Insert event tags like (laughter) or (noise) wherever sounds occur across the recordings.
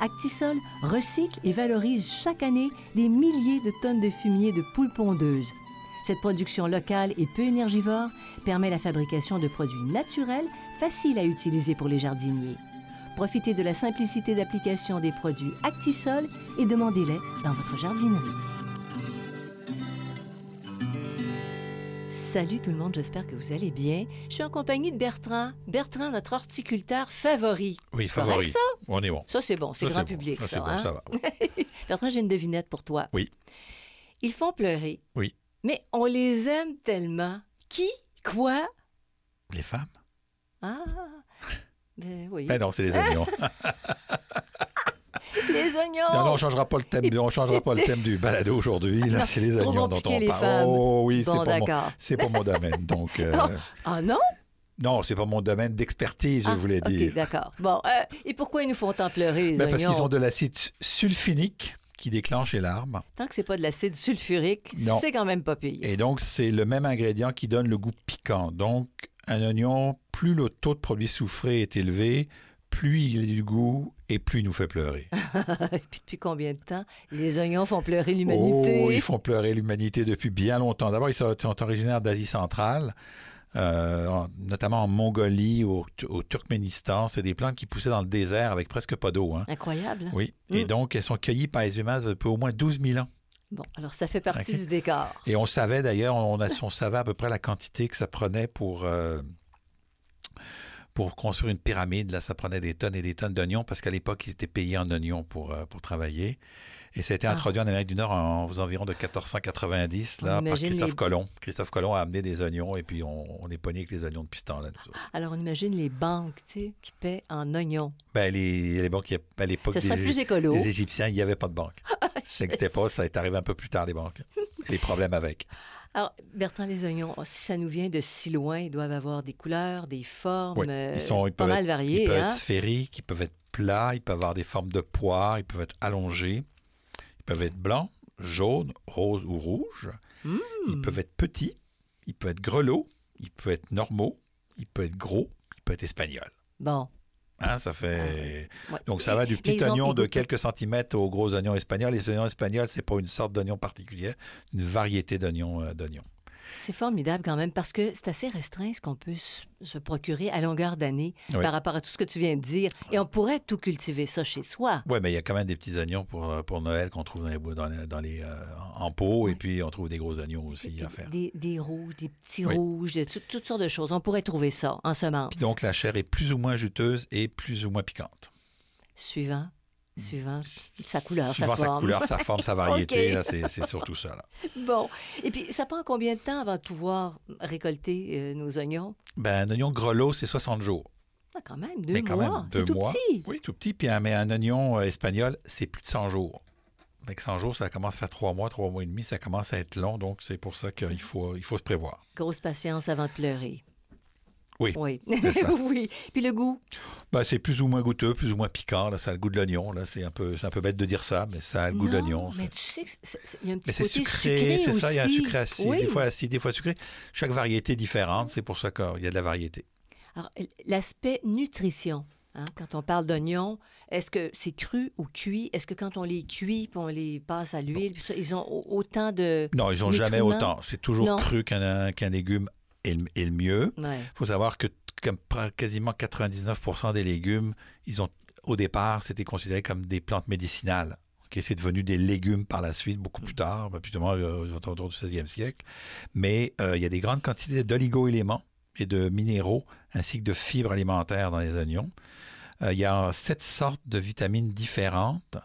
Actisol recycle et valorise chaque année des milliers de tonnes de fumier de poules pondeuses. Cette production locale et peu énergivore permet la fabrication de produits naturels faciles à utiliser pour les jardiniers. Profitez de la simplicité d'application des produits Actisol et demandez-les dans votre jardinerie. Salut tout le monde, j'espère que vous allez bien. Je suis en compagnie de Bertrand. Bertrand, notre horticulteur favori. Oui, favori. ça? On est bon. Ça, c'est bon, c'est grand bon. public, Ça, ça. bon, hein? ça va. (laughs) Bertrand, j'ai une devinette pour toi. Oui. Ils font pleurer. Oui. Mais on les aime tellement. Qui? Quoi? Les femmes? Ah! Ben oui. Ben non, c'est les oignons. (laughs) (laughs) (laughs) les oignons! Non, non, on changera pas le thème. On changera pas le thème du balado aujourd'hui. Là, c'est les oignons dont on parle. Oh oui, bon, c'est pas mon, mon domaine. Donc (laughs) euh, Ah non? non, c'est pas mon domaine d'expertise, je Ah, voulais OK, dire. d'accord. Bon, euh, et pourquoi ils nous font tant pleurer, les Ben, parce qu'ils ont de l'acide sulfinique qui déclenche les larmes. Tant que c'est pas de l'acide sulfurique, Non. c'est quand même pas pire. Et donc, c'est le même ingrédient qui donne le goût piquant. Donc, un oignon, plus le taux de produit soufré est élevé, plus il a du goût et plus il nous fait pleurer. (laughs) Et puis depuis combien de temps les oignons font pleurer l'humanité? Oh, ils font pleurer l'humanité depuis bien longtemps. D'abord, ils sont, sont originaires d'Asie centrale, euh, en- notamment en Mongolie, au, au Turkménistan. C'est des plantes qui poussaient dans le désert avec presque pas d'eau. hein. Incroyable. Oui. Et Mm. donc, elles sont cueillies par les humains depuis au moins 12 000 ans. Bon, alors ça fait partie du décor. Et on savait d'ailleurs, on, a- on savait à peu près la quantité que ça prenait pour, euh, pour construire une pyramide. Là, ça prenait des tonnes et des tonnes d'oignons parce qu'à l'époque, ils étaient payés en oignons pour, euh, pour travailler. Et ça a été Ah. introduit en Amérique du Nord en, aux environs de 1490 On là, par Christophe les- Colomb. Christophe Colomb a amené des oignons et puis on, on est pogné avec les oignons depuis ce temps-là. Alors on imagine les banques, tu sais, qui paient en oignons. Ben, les, les banques, à l'époque des, des Égyptiens, il n'y avait pas de banque. (laughs) Ça n'existait pas, ça est arrivé un peu plus tard, les banques. (laughs) Les problèmes avec. Alors, Bertrand, les oignons, oh, si ça nous vient de si loin, ils doivent avoir des couleurs, des formes Oui, euh, ils, sont, ils pas mal être, variées. Ils peuvent hein? être sphériques, ils peuvent être plats, ils peuvent avoir des formes de poires, ils peuvent être allongés, ils peuvent être blancs, jaunes, roses ou rouges. Ils peuvent être petits, ils peuvent être grelots, ils peuvent être normaux, ils peuvent être gros, ils peuvent être espagnols. Bon. Hein, ça fait... ouais. Donc ça va du petit oignon de quelques centimètres au gros oignon espagnol. Les oignons espagnols, c'est pas une sorte d'oignon particulière, une variété d'oignons. euh, d'oignons. C'est formidable quand même parce que c'est assez restreint ce qu'on peut se procurer à longueur d'année Oui. par rapport à tout ce que tu viens de dire. Et on pourrait tout cultiver ça chez soi. Oui, mais il y a quand même des petits oignons pour, euh, pour Noël qu'on trouve dans les, dans les, dans les, euh, en pot, et puis on trouve des gros oignons aussi Des, à faire. des- des rouges, des petits Oui. rouges, de tout- toutes sortes de choses. On pourrait trouver ça en semences. Puis donc la chair est plus ou moins juteuse et plus ou moins piquante. Suivant, suivant sa couleur, Suivant sa sa forme. couleur, sa forme, sa variété, (laughs) c'est surtout ça. Là. Bon. Et puis, ça prend combien de temps avant de pouvoir récolter euh, nos oignons? Ben, un oignon grelot, c'est 60 jours. Ah, quand même, deux Mais quand mois. même, deux tout mois. petit. Oui, tout petit. Puis mais un oignon euh, espagnol, c'est plus de 100 jours. Avec 100 jours, ça commence à faire 3 mois, 3 mois et demi, ça commence à être long, donc c'est pour ça qu'il faut, il faut se prévoir. Grosse patience avant de pleurer. Oui, Oui. c'est ça. (laughs) oui. Puis le goût? Ben, c'est plus ou moins goûteux, plus ou moins piquant. Là, ça a le goût de l'oignon. Là, c'est un peu, c'est un peu bête de dire ça, mais ça a le goût de Non, l'oignon. Mais tu sais qu'il y a un petit Mais c'est côté sucré, c'est ça. Il y a un sucré acide, Oui. des fois acide, des fois sucré. Chaque variété est différente. C'est pour ça qu'il y a de la variété. Alors, l'aspect nutrition. hein, quand on parle d'oignons, est-ce que c'est cru ou cuit? Est-ce que quand on les cuit puis on les passe à l'huile, ils ont au- autant de. Non, ils n'ont jamais autant. C'est toujours Non. cru qu'un qu'un légume est le, est le mieux. Ouais. Il faut savoir que comme quasiment 99% des légumes, ils ont au départ, c'était considéré comme des plantes médicinales. Ok, c'est devenu des légumes par la suite, beaucoup plus tard, ben, plutôt euh, autour du 16e siècle. Mais euh, il y a des grandes quantités d'oligo-éléments et de minéraux, ainsi que de fibres alimentaires dans les oignons. Euh, il y a sept sortes de vitamines différentes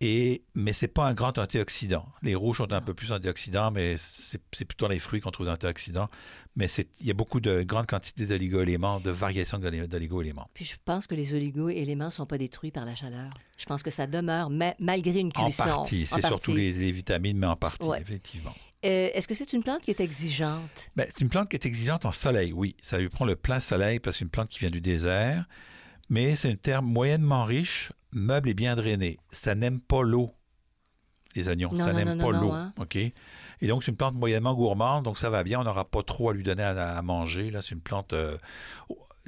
et, mais ce n'est pas un grand antioxydant. Les rouges sont un peu plus antioxydants, mais c'est plutôt dans les fruits qu'on trouve des antioxydants. Mais il y a beaucoup de grandes quantités d'oligo-éléments, de variations d'oligo-éléments. Puis je pense que les oligo-éléments ne sont pas détruits par la chaleur. Je pense que ça demeure malgré une cuisson. En partie, c'est surtout les, vitamines, mais en partie, effectivement. Euh, est-ce que c'est une plante qui est exigeante? Ben, c'est une plante qui est exigeante en soleil, oui. Ça lui prend le plein soleil parce que c'est une plante qui vient du désert mais c'est une terre moyennement riche, meuble et bien drainé. Ça n'aime pas l'eau, les oignons. ça n'aime pas l'eau. Hein. OK? Et donc, c'est une plante moyennement gourmande, donc ça va bien. On n'aura pas trop à lui donner à, manger. Là, c'est une plante. Euh,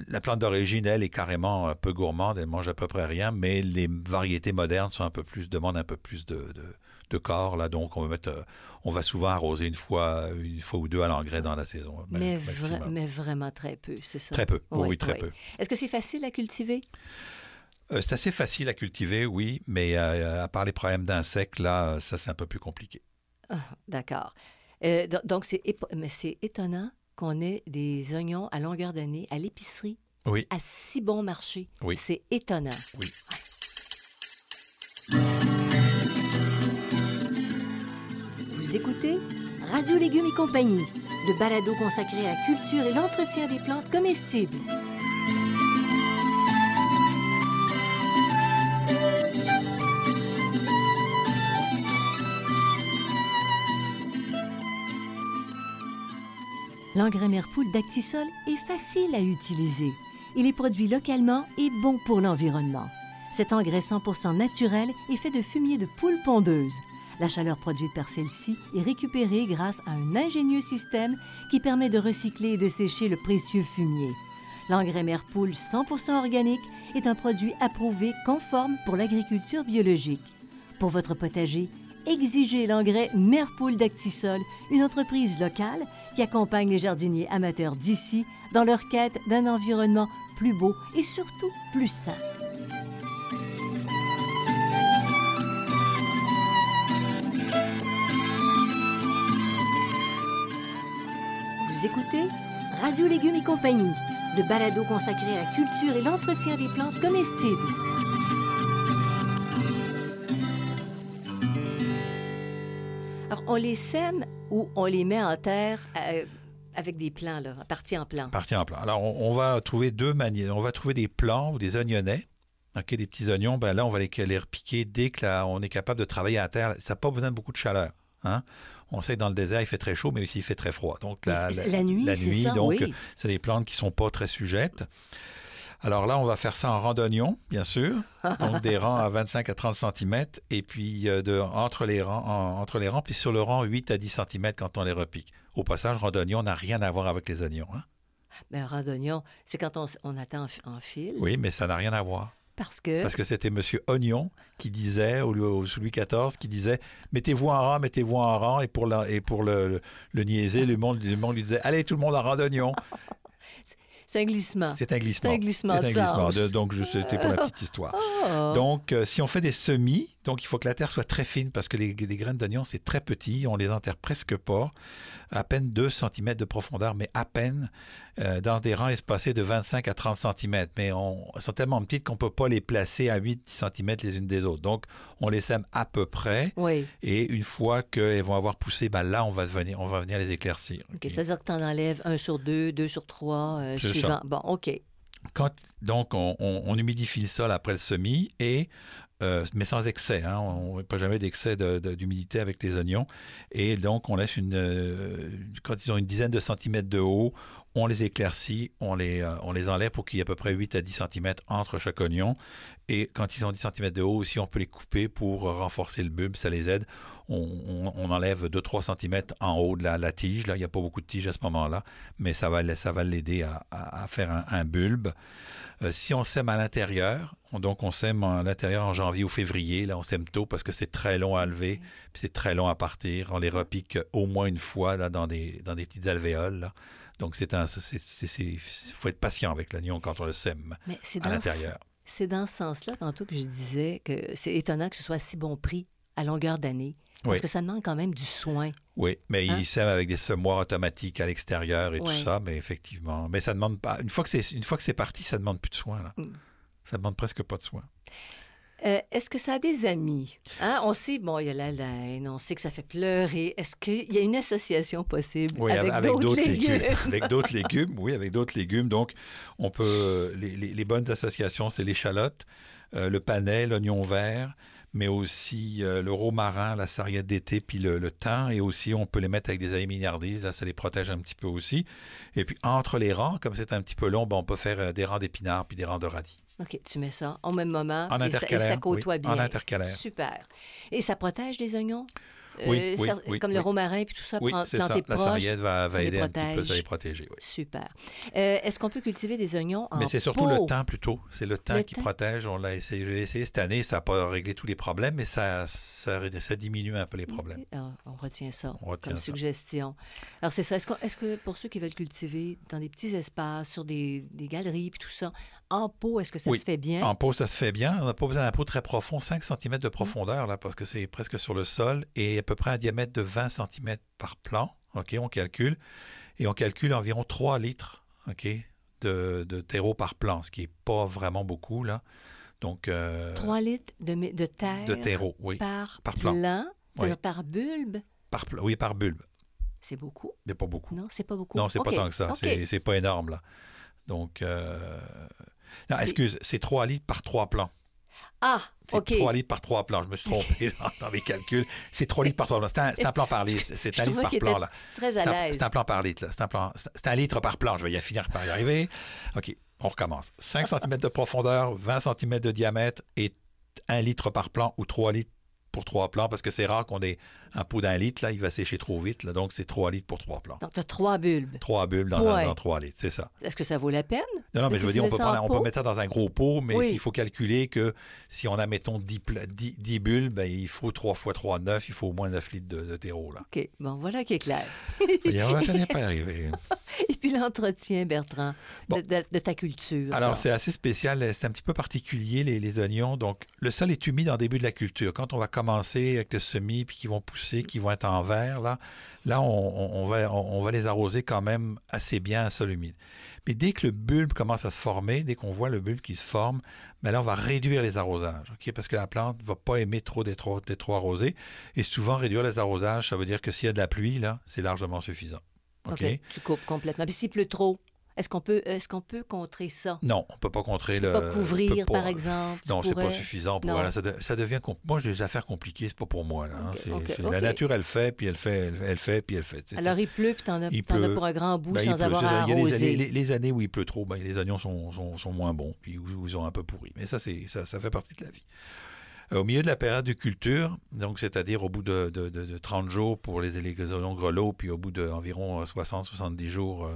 la plante d'origine, elle, est carrément un peu gourmande. Elle mange à peu près rien, mais les variétés modernes sont un peu plus, demandent un peu plus de, de corps. Là, donc, on va, mettre, euh, on va souvent arroser une fois, une fois ou deux à l'engrais dans la saison. Mais, mais vraiment très peu, c'est ça? Très peu, oui, très peu. Est-ce que c'est facile à cultiver? Euh, c'est assez facile à cultiver, oui, mais euh, à part les problèmes d'insectes, là, ça, c'est un peu plus compliqué. Ah, d'accord. donc, c'est, mais c'est étonnant qu'on ait des oignons à longueur d'année à l'épicerie oui. à si bon marché. Oui. C'est étonnant. Oui. Écoutez Radio Légumes et compagnie, le balado consacré à la culture et l'entretien des plantes comestibles. L'engrais Merpoule d'Actisol est facile à utiliser. Il est produit localement et bon pour l'environnement. Cet engrais 100% naturel est fait de fumier de poule pondeuse. La chaleur produite par celle-ci est récupérée grâce à un ingénieux système qui permet de recycler et de sécher le précieux fumier. L'engrais Merpoule 100% organique est un produit approuvé conforme pour l'agriculture biologique. Pour votre potager, exigez l'engrais Merpoule d'Actisol, une entreprise locale qui accompagne les jardiniers amateurs d'ici dans leur quête d'un environnement plus beau et surtout plus sain. Écoutez Radio Légumes et compagnie, le balado consacré à la culture et l'entretien des plantes comestibles. Alors, on les sème ou on les met en terre euh, avec des plants, là, partis en plants? Partis en plants. Alors, on, va trouver deux manières. On va trouver des plants ou des oignonnets. OK, des petits oignons, ben là, on va les, les repiquer dès qu'on est capable de travailler à terre. Ça n'a pas besoin de beaucoup de chaleur. Hein? On sait que dans le désert, il fait très chaud, mais aussi il fait très froid. Donc la, nuit, la nuit donc c'est des plantes qui sont pas très sujettes. Alors là, on va faire ça en rang d'oignon, bien sûr. (laughs) Donc des rangs à 25 à 30 cm et puis euh, de, entre, les rangs, entre les rangs, puis sur le rang 8 à 10 cm quand on les repique. Au passage, rang d'oignon n'a rien à voir avec les oignons. Hein? Mais rang d'oignon, c'est quand on, on attend en fil. Oui, mais ça n'a rien à voir. Parce que... C'était M. Oignon qui disait, ou Louis XIV, qui disait mettez-vous en rang, mettez-vous en rang. Et pour, le, le, le monde, le monde lui disait allez, tout le monde en rang d'oignon. C'est un glissement. C'est un glissement. C'est un glissement. C'est un glissement. donc, c'était pour la petite histoire. Oh. Donc, euh, si on fait des semis, donc il faut que la terre soit très fine parce que les, les graines d'oignon, c'est très petit. On les enterre presque pas à peine 2 cm de profondeur, mais à peine euh, dans des rangs espacés de 25 à 30 cm. Mais on, elles sont tellement petites qu'on ne peut pas les placer à 8 cm les unes des autres. Donc, on les sème à peu près. Oui. Et une fois qu'elles vont avoir poussé, ben là, on va, venir, on va venir les éclaircir. OK. C'est-à-dire que tu en enlèves un sur deux, deux sur trois, euh, Bon, OK. Quand, donc, on, on, humidifie le sol après le semis et euh, mais sans excès. Hein. On n'a pas jamais d'excès d'humidité avec les oignons. Et donc, on laisse une. Euh, quand ils ont une dizaine de centimètres de haut, on les éclaircit, on les, euh, on les enlève pour qu'il y ait à peu près 8 à 10 cm entre chaque oignon. Et quand ils ont 10 cm de haut aussi, on peut les couper pour renforcer le bulbe, ça les aide. On, enlève 2-3 cm en haut de la, tige. Là, il n'y a pas beaucoup de tige à ce moment-là, mais ça va, ça va l'aider à, faire un bulbe. Euh, si on sème à l'intérieur, donc on sème à l'intérieur en janvier ou février, là on sème tôt parce que c'est très long à lever, puis c'est très long à partir. On les repique au moins une fois là, dans, des, dans des petites alvéoles. Donc c'est un, faut être patient avec l'oignon quand on le sème à l'intérieur. C'est dans ce sens-là, tantôt, que je disais que c'est étonnant que ce soit si bon prix à longueur d'année. Parce Oui. que ça demande quand même du soin. Oui, mais Hein? ils sèment avec des semoirs automatiques à l'extérieur et tout ça, mais effectivement. Mais ça demande pas. Une fois que c'est une fois que c'est parti, ça demande plus de soins. Là. Mm. Ça demande presque pas de soins. Euh, Est-ce que ça a des amis? Hein? On sait, bon, il y a la laine, on sait que ça fait pleurer. Est-ce qu'il y a une association possible Oui, avec, avec d'autres légumes? (laughs) avec d'autres légumes, oui, avec d'autres légumes. Donc, on peut. Les, les- les bonnes associations, c'est l'échalote, euh, le panais, l'oignon vert, mais aussi euh, le romarin, la sarriette d'été, puis le, le thym. Et aussi, on peut les mettre avec des mignardises. Là, ça les protège un petit peu aussi. Et puis, entre les rangs, comme c'est un petit peu long, ben, on peut faire des rangs d'épinards puis des rangs de radis. OK, tu mets ça au même moment. En et ça- et ça, côtoie oui, bien. en intercalaire. Super. Et ça protège les oignons? Oui, oui, Comme le romarin puis tout ça, Oui, plan- c'est ça. planté La proche. sarriette va, va aider un petit peu, protège. ça les protéger. Super. Euh, Est-ce qu'on peut cultiver des oignons en Mais c'est surtout pot? le temps plutôt. C'est le temps Le qui temps? protège. On l'a essayé, je l'ai essayé cette année. Ça n'a pas réglé tous les problèmes, mais ça, ça, ça diminue un peu les problèmes. Ah, on retient ça On retient comme ça. suggestion. Alors, c'est ça. Est-ce que pour ceux qui veulent cultiver dans des petits espaces, sur des, des galeries, puis tout ça, en pot, est-ce que ça Oui. se fait bien? En pot, ça se fait bien. On n'a pas besoin d'un pot très profond, 5 cm de profondeur, là, parce que c'est presque sur le sol, et à peu près un diamètre de 20 cm par plan. OK, on calcule. Et on calcule environ 3 litres OK, de, de terreau par plan, ce qui n'est pas vraiment beaucoup. Là. Donc, euh, 3 litres de, mi- de terre de terreau, oui. par, Par plan. plan, Oui. par bulbe? Par, oui, par bulbe, C'est beaucoup? mais pas beaucoup. Non, c'est pas beaucoup. Non, c'est OK, pas tant que ça. OK. C'est- C'est pas énorme, là. Donc, euh, non, excuse, c'est 3 litres par 3 plans. Ah, OK. 3 litres par 3 plans. Je me suis trompé dans, mes calculs. C'est 3 litres par 3 plans. C'est un, un plan par litre. C'est un litre par plan, là. Très C'est à un, l'aise. c'est un plan par litre, là. C'est un, plan- un litre par plan. Je vais y finir par y arriver. OK, on recommence. 5 cm de profondeur, 20 cm de diamètre et 1 litre par plan ou 3 litres pour 3 plans parce que c'est rare qu'on ait un pot d'un litre. Là, il va sécher trop vite. Là, donc, c'est 3 litres pour 3 plans. Donc, tu as trois bulbes. 3 bulbes dans, Ouais. un, dans 3 litres, c'est ça. Est-ce que ça vaut la peine? Non, non, mais je veux dire, on peut, prendre- on peut mettre ça dans un gros pot, mais Oui. il faut calculer que si on a, mettons, 10, pla- 10, 10 bulles, ben, il faut 3 fois 3, 9, il faut au moins 9 litres de, de terreau. Là. OK. Bon, voilà qui est clair. Et on va finir par arriver. (laughs) Et puis l'entretien, Bertrand, de, Bon. de- de ta culture. Alors, c'est assez spécial, c'est un petit peu particulier, les, les oignons. Donc, le sol est humide en début de la culture. Quand on va commencer avec le semis, puis qui vont pousser, qui vont être en vert, là, là on, va, on, va les arroser quand même assez bien à sol humide. Mais dès que le bulbe commence à se former, dès qu'on voit le bulbe qui se forme, ben là, on va réduire les arrosages, parce que la plante ne va pas aimer trop d'être trop. Et souvent, réduire les arrosages, ça veut dire que s'il y a de la pluie, là, c'est largement suffisant. OK, Tu coupes complètement. Puis s'il pleut trop, est-ce qu'on peut, est qu'on peut contrer ça? Non, on ne peut pas contrer le... pas couvrir, pas- par exemple? Non, c'est pas suffisant pour voilà, ça, de- ça devient moi j'ai des affaires compliquées, c'est pas pour moi là. hein. La nature elle fait puis elle fait elle, fait puis elle fait. Alors, il pleut, puis t'en as, as pour un grand bout ben, sans pleut, avoir à arroser. années, les, les années où il pleut trop, ben, les oignons sont, sont, sont moins bons puis ils ont un peu pourri. Mais ça, ça fait partie de la vie. Euh, au milieu de la période de culture, donc c'est-à-dire au bout de, de- de- de 30 jours pour les, les oignons grelots, puis au bout d'environ 60-70 jours, euh,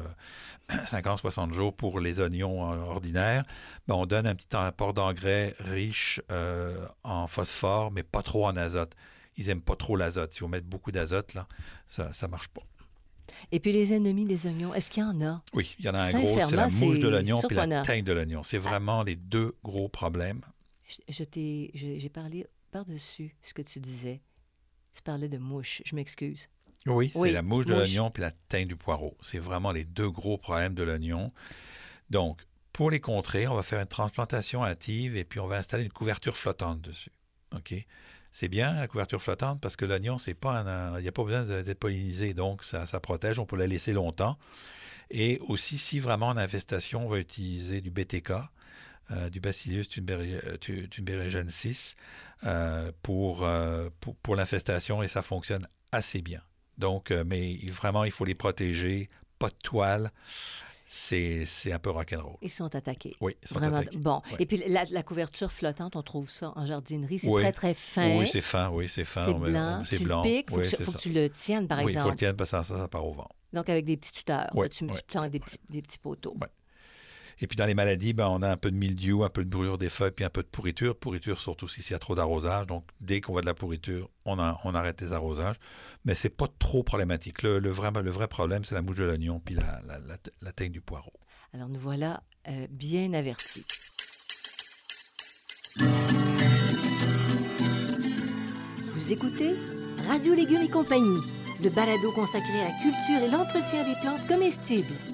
(clears throat) 50-60 jours pour les oignons euh, ordinaires, ben, on donne un petit apport d'engrais riche euh, en phosphore, mais pas trop en azote. Ils aiment pas trop l'azote. Si on met beaucoup d'azote, là, ça ne marche pas. Et puis les ennemis des oignons, est-ce qu'il y en a? Oui, il y en a un gros, c'est la mouche de l'oignon puis la teigne de l'oignon. C'est vraiment les deux gros problèmes. Je, t'ai, j'ai parlé par-dessus ce que tu disais. Tu parlais de mouche. Je m'excuse. Oui, Oui, c'est la mouche de l'oignon puis la teigne du poireau. C'est vraiment les deux gros problèmes de l'oignon. Donc, pour les contrer, on va faire une transplantation hâtive et puis on va installer une couverture flottante dessus. OK? C'est bien la couverture flottante parce que l'oignon, c'est pas un- il n'y a pas besoin d'être pollinisé, donc ça, ça protège, on peut la laisser longtemps. Et aussi, si vraiment en infestation, on va utiliser du BTK, euh, du Bacillus euh, tuberculosis euh, pour, euh, pour, pour l'infestation et ça fonctionne assez bien. Donc, euh, mais vraiment, il faut les protéger, pas de toile. C'est c'est un peu rock'n'roll. Ils sont attaqués. Oui, ils sont Vraiment. attaqués. Bon. Et puis la, la couverture flottante, on trouve ça en jardinerie. C'est Oui. très, très fin. Oui, c'est fin, oui, c'est fin. C'est blanc. C'est tu blanc. le piques. Faut, oui, que, tu- c'est faut ça. que tu le tiennes, par oui, il faut le exemple. tienne parce que ça, ça part au vent. Donc, avec des petits tuteurs. Tu, tu ouais, tends des petits, des petits poteaux. Ouais. Et puis dans les maladies, ben, on a un peu de mildiou, un peu de brûlure des feuilles, puis un peu de pourriture. Pourriture surtout si s'il y a trop d'arrosage. Donc dès qu'on voit de la pourriture, on, arrête les arrosages. Mais c'est pas trop problématique. Le, vrai, problème, c'est la mouche de l'oignon, puis la, la, teigne du poireau. Alors nous voilà euh, bien avertis. Vous écoutez Radio Légumes et compagnie, le balado consacré à la culture et l'entretien des plantes comestibles.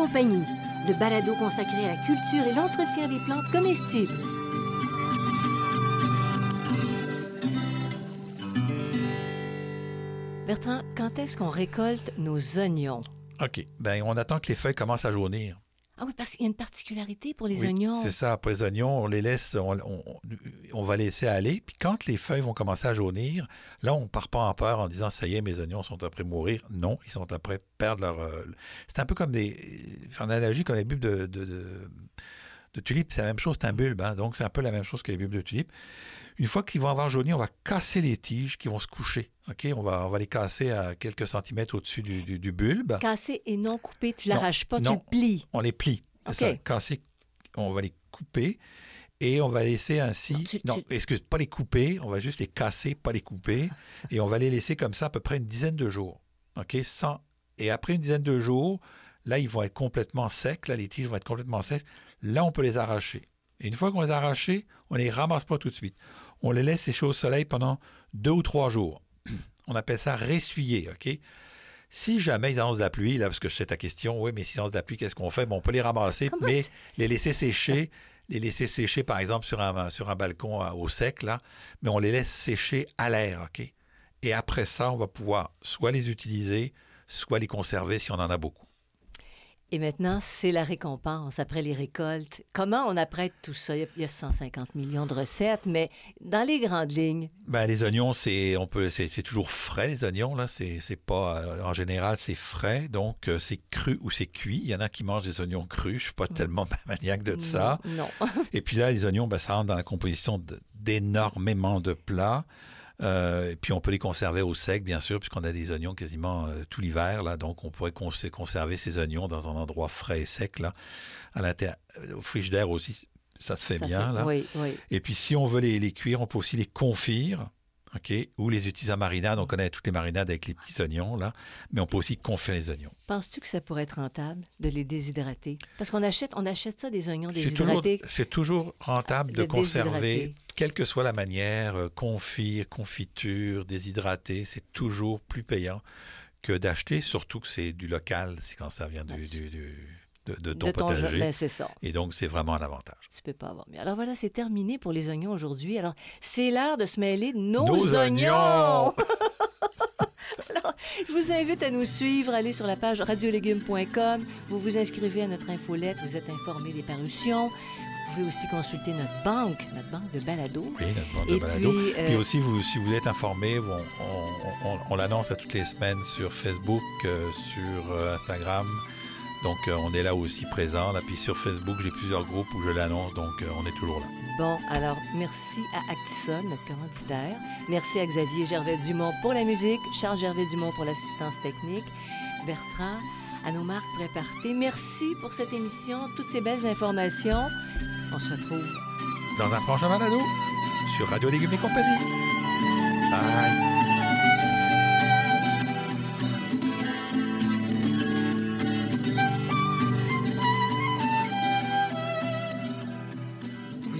Compagnie, le balado consacré à la culture et l'entretien des plantes comestibles. Bertrand, quand est-ce qu'on récolte nos oignons? OK. Ben, on attend que les feuilles commencent à jaunir. Ah oui, parce qu'il y a une particularité pour les Oui, oignons. C'est ça. Après les oignons, on les laisse, on, on- on va laisser aller. Puis quand les feuilles vont commencer à jaunir, là, on part pas en peur en disant ça y est, mes oignons sont après mourir. Non, ils sont après perdre leur. euh, C'est un peu comme des. Faire une analogie comme les bulbes de, de, de- de tulipes. C'est la même chose, c'est un bulbe. hein. Donc c'est un peu la même chose que les bulbes de tulipes. Une fois qu'ils vont avoir jauni, on va casser les tiges qui vont se coucher. OK? On va, on va les casser à quelques centimètres au-dessus du, du- du bulbe. Cassé et non coupé, tu l'arraches pas, tu non. le plies. On les plie. C'est OK. ça. Casser, on va les couper et on va laisser ainsi. Non, tu- Non, tu- excuse, pas les couper. On va juste les casser, pas les couper. (laughs) et on va les laisser comme ça à peu près une dizaine de jours. OK? Sans... Et après une dizaine de jours, là, ils vont être complètement secs. Là, les tiges vont être complètement secs. Là, on peut les arracher. Et une fois qu'on les a arrachés, on les ramasse pas tout de suite. On les laisse sécher au soleil pendant deux ou trois jours. (clears throat) On appelle ça ressuyer, OK? Si jamais ils annoncent de la pluie, là, parce que c'est ta question, oui, mais s'ils annoncent de la pluie, qu'est-ce qu'on fait? Bon, on peut les ramasser, Comment mais les laisser sécher, les laisser sécher, par exemple, sur un, sur un balcon à- au sec, là, mais on les laisse sécher à l'air, OK? Et après ça, on va pouvoir soit les utiliser, soit les conserver si on en a beaucoup. Et maintenant, c'est la récompense après les récoltes. Comment on apprête tout ça? Il y a- il y a 150 millions de recettes, mais dans les grandes lignes, Ben, les oignons, c'est on peut c'est toujours frais les oignons là, c'est c'est pas euh, en général c'est frais donc euh, c'est cru ou c'est cuit. Il y en a qui mangent des oignons crus, je suis pas tellement (laughs) maniaque de ça. non. (laughs) Et puis là les oignons ben, ça rentre dans la composition de- d'énormément de plats. Euh, et puis on peut les conserver au sec bien sûr puisqu'on a des oignons quasiment euh, tout l'hiver là donc on pourrait cons- conserver ces oignons dans un endroit frais et sec là à l'intérieur au frigidaire aussi ça se fait Ça bien là. Oui, oui. Et puis, si on veut les, les cuire, on peut aussi les confire, OK? Ou les utiliser en marinade. On connaît toutes les marinades avec les petits oignons, là. Mais on peut aussi confire les oignons. Penses-tu que ça pourrait être rentable de les déshydrater? Parce qu'on achète, on achète ça des oignons déshydratés. c'est toujours rentable de De conserver, déshydrater. quelle que soit la manière, euh, confire, confiture, déshydrater, c'est toujours plus payant que d'acheter, surtout que c'est du local, c'est quand ça vient du, Ouais. du- du- de, de ton de potager. Ben, c'est ça. Et donc, c'est vraiment un avantage. Tu peux pas avoir mieux. Alors voilà, c'est terminé pour les oignons aujourd'hui. Alors, c'est l'heure de se mêler de nos, Nos oignons! oignons! (laughs) Alors, je vous invite à nous suivre, allez sur la page radiolégumes.com, vous vous inscrivez à notre infolette, vous êtes informé des parutions. Vous pouvez aussi consulter notre banque, notre banque de balado. Oui, notre bande de Et balado. puis, euh, Puis aussi, vous, si vous voulez être informé, on, on- on- on l'annonce à toutes les semaines sur Facebook, euh, sur euh, Instagram. Donc, euh, on est là aussi présent. Là. Puis sur Facebook, j'ai plusieurs groupes où je l'annonce. Donc, euh, on est toujours là. Bon, alors merci à Actison, notre commanditaire. Merci à Xavier Gervais-Dumont pour la musique, Charles Gervais-Dumont pour l'assistance technique, Bertrand, à nos marques Préparté. Merci pour cette émission, toutes ces belles informations. On se retrouve Dans un prochain balado sur Radio Légumes et compagnie. Bye.